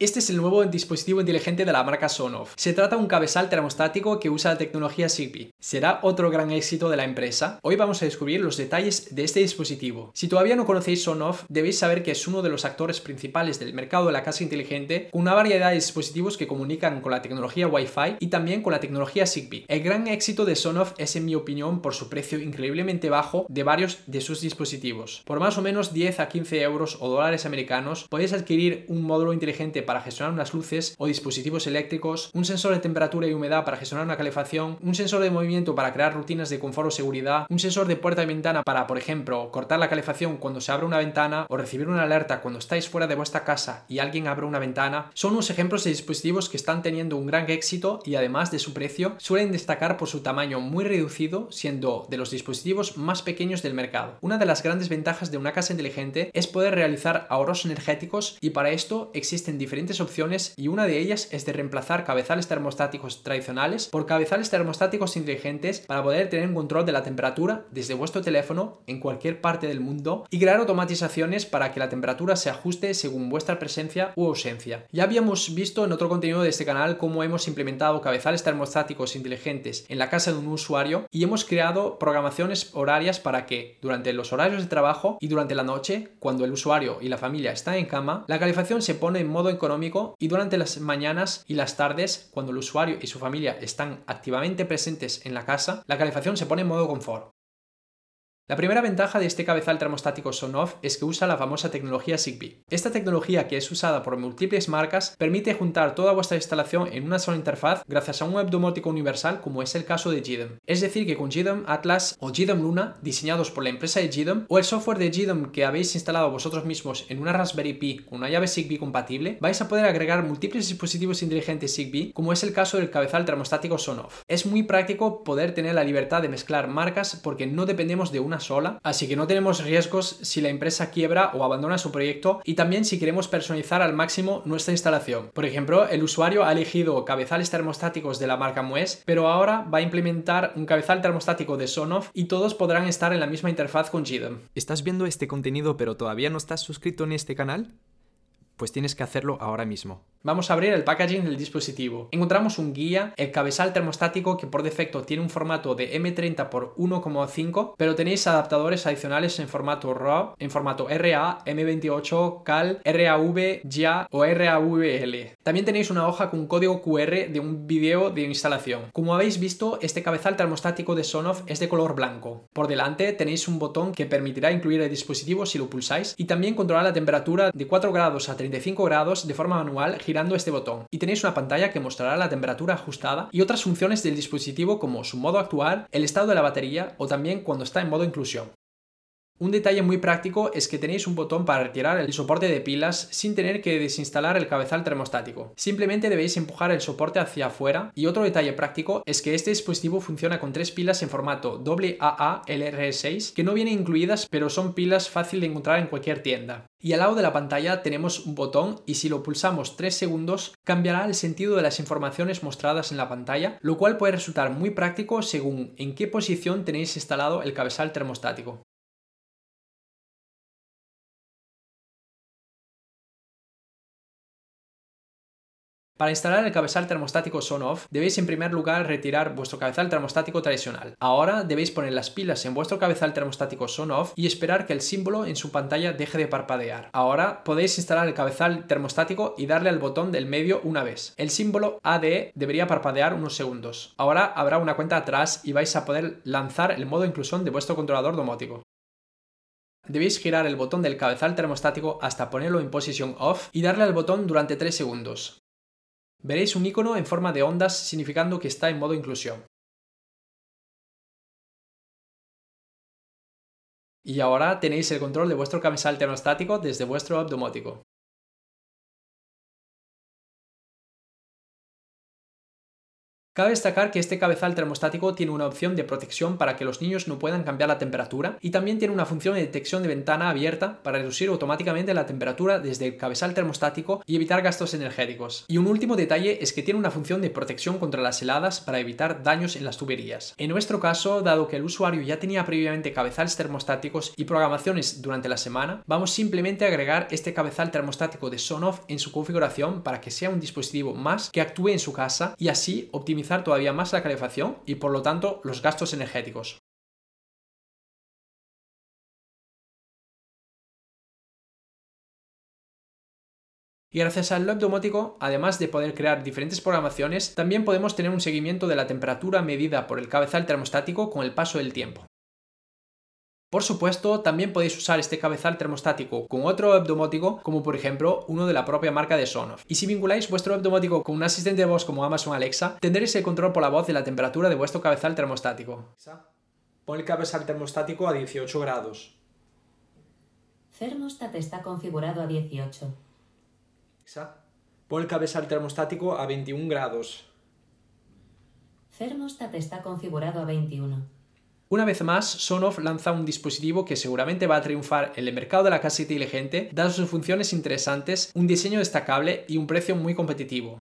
Este es el nuevo dispositivo inteligente de la marca Sonoff. Se trata de un cabezal termostático que usa la tecnología Zigbee. ¿Será otro gran éxito de la empresa? Hoy vamos a descubrir los detalles de este dispositivo. Si todavía no conocéis Sonoff, debéis saber que es uno de los actores principales del mercado de la casa inteligente, con una variedad de dispositivos que comunican con la tecnología Wi-Fi y también con la tecnología Zigbee. El gran éxito de Sonoff es, en mi opinión, por su precio increíblemente bajo de varios de sus dispositivos. Por más o menos 10 a 15 euros o dólares americanos, podéis adquirir un módulo inteligente para gestionar unas luces o dispositivos eléctricos, un sensor de temperatura y humedad para gestionar una calefacción, un sensor de movimiento para crear rutinas de confort o seguridad, un sensor de puerta y ventana para, por ejemplo, cortar la calefacción cuando se abre una ventana o recibir una alerta cuando estáis fuera de vuestra casa y alguien abre una ventana, son unos ejemplos de dispositivos que están teniendo un gran éxito y además de su precio suelen destacar por su tamaño muy reducido, siendo de los dispositivos más pequeños del mercado. Una de las grandes ventajas de una casa inteligente es poder realizar ahorros energéticos y para esto existen diferentes opciones y una de ellas es de reemplazar cabezales termostáticos tradicionales por cabezales termostáticos inteligentes para poder tener un control de la temperatura desde vuestro teléfono en cualquier parte del mundo y crear automatizaciones para que la temperatura se ajuste según vuestra presencia u ausencia. Ya habíamos visto en otro contenido de este canal cómo hemos implementado cabezales termostáticos inteligentes en la casa de un usuario y hemos creado programaciones horarias para que durante los horarios de trabajo y durante la noche, cuando el usuario y la familia están en cama, la calefacción se pone en modo y durante las mañanas y las tardes, cuando el usuario y su familia están activamente presentes en la casa, la calefacción se pone en modo confort. La primera ventaja de este cabezal termostático Sonoff es que usa la famosa tecnología Zigbee. Esta tecnología, que es usada por múltiples marcas, permite juntar toda vuestra instalación en una sola interfaz gracias a un web domótico universal como es el caso de GDOM. Es decir, que con GDOM Atlas o GDOM Luna, diseñados por la empresa de GDOM, o el software de GDOM que habéis instalado vosotros mismos en una Raspberry Pi con una llave Zigbee compatible, vais a poder agregar múltiples dispositivos inteligentes Zigbee, como es el caso del cabezal termostático Sonoff. Es muy práctico poder tener la libertad de mezclar marcas porque no dependemos de una sola, así que no tenemos riesgos si la empresa quiebra o abandona su proyecto y también si queremos personalizar al máximo nuestra instalación. Por ejemplo, el usuario ha elegido cabezales termostáticos de la marca Mues, pero ahora va a implementar un cabezal termostático de Sonoff y todos podrán estar en la misma interfaz con GDOM. ¿Estás viendo este contenido pero todavía no estás suscrito en este canal? Pues tienes que hacerlo ahora mismo. Vamos a abrir el packaging del dispositivo. Encontramos un guía, el cabezal termostático que por defecto tiene un formato de M30 x 1,5, pero tenéis adaptadores adicionales en formato RAW, en formato RA, M28, CAL, RAV, JA o RAVL. También tenéis una hoja con código QR de un vídeo de instalación. Como habéis visto, este cabezal termostático de Sonoff es de color blanco. Por delante tenéis un botón que permitirá incluir el dispositivo si lo pulsáis y también controlar la temperatura de 4 grados a 35 grados de forma manual este botón y tenéis una pantalla que mostrará la temperatura ajustada y otras funciones del dispositivo como su modo actual, el estado de la batería o también cuando está en modo inclusión. Un detalle muy práctico es que tenéis un botón para retirar el soporte de pilas sin tener que desinstalar el cabezal termostático. Simplemente debéis empujar el soporte hacia afuera y otro detalle práctico es que este dispositivo funciona con tres pilas en formato AA LR6 que no vienen incluidas pero son pilas fácil de encontrar en cualquier tienda. Y al lado de la pantalla tenemos un botón y si lo pulsamos 3 segundos cambiará el sentido de las informaciones mostradas en la pantalla, lo cual puede resultar muy práctico según en qué posición tenéis instalado el cabezal termostático. Para instalar el cabezal termostático Sonoff, debéis en primer lugar retirar vuestro cabezal termostático tradicional. Ahora debéis poner las pilas en vuestro cabezal termostático Sonoff y esperar que el símbolo en su pantalla deje de parpadear. Ahora podéis instalar el cabezal termostático y darle al botón del medio una vez. El símbolo ADE debería parpadear unos segundos. Ahora habrá una cuenta atrás y vais a poder lanzar el modo inclusión de vuestro controlador domótico. Debéis girar el botón del cabezal termostático hasta ponerlo en posición off y darle al botón durante 3 segundos. Veréis un icono en forma de ondas significando que está en modo inclusión. Y ahora tenéis el control de vuestro cabezal termostático desde vuestro app. Cabe destacar que este cabezal termostático tiene una opción de protección para que los niños no puedan cambiar la temperatura y también tiene una función de detección de ventana abierta para reducir automáticamente la temperatura desde el cabezal termostático y evitar gastos energéticos. Y un último detalle es que tiene una función de protección contra las heladas para evitar daños en las tuberías. En nuestro caso, dado que el usuario ya tenía previamente cabezales termostáticos y programaciones durante la semana, vamos simplemente a agregar este cabezal termostático de Sonoff en su configuración para que sea un dispositivo más que actúe en su casa y así optimizar todavía más la calefacción y por lo tanto los gastos energéticos. Y gracias al loop domótico, además de poder crear diferentes programaciones, también podemos tener un seguimiento de la temperatura medida por el cabezal termostático con el paso del tiempo. Por supuesto, también podéis usar este cabezal termostático con otro web domótico, como por ejemplo uno de la propia marca de Sonoff. Y si vinculáis vuestro web domótico con un asistente de voz como Amazon Alexa, tendréis el control por la voz de la temperatura de vuestro cabezal termostático. Pon el cabezal termostático a 18 grados. Thermostat está configurado a 18. Pon el cabezal termostático a 21 grados. Thermostat está configurado a 21. Una vez más, Sonoff lanza un dispositivo que seguramente va a triunfar en el mercado de la casa inteligente, dadas sus funciones interesantes, un diseño destacable y un precio muy competitivo.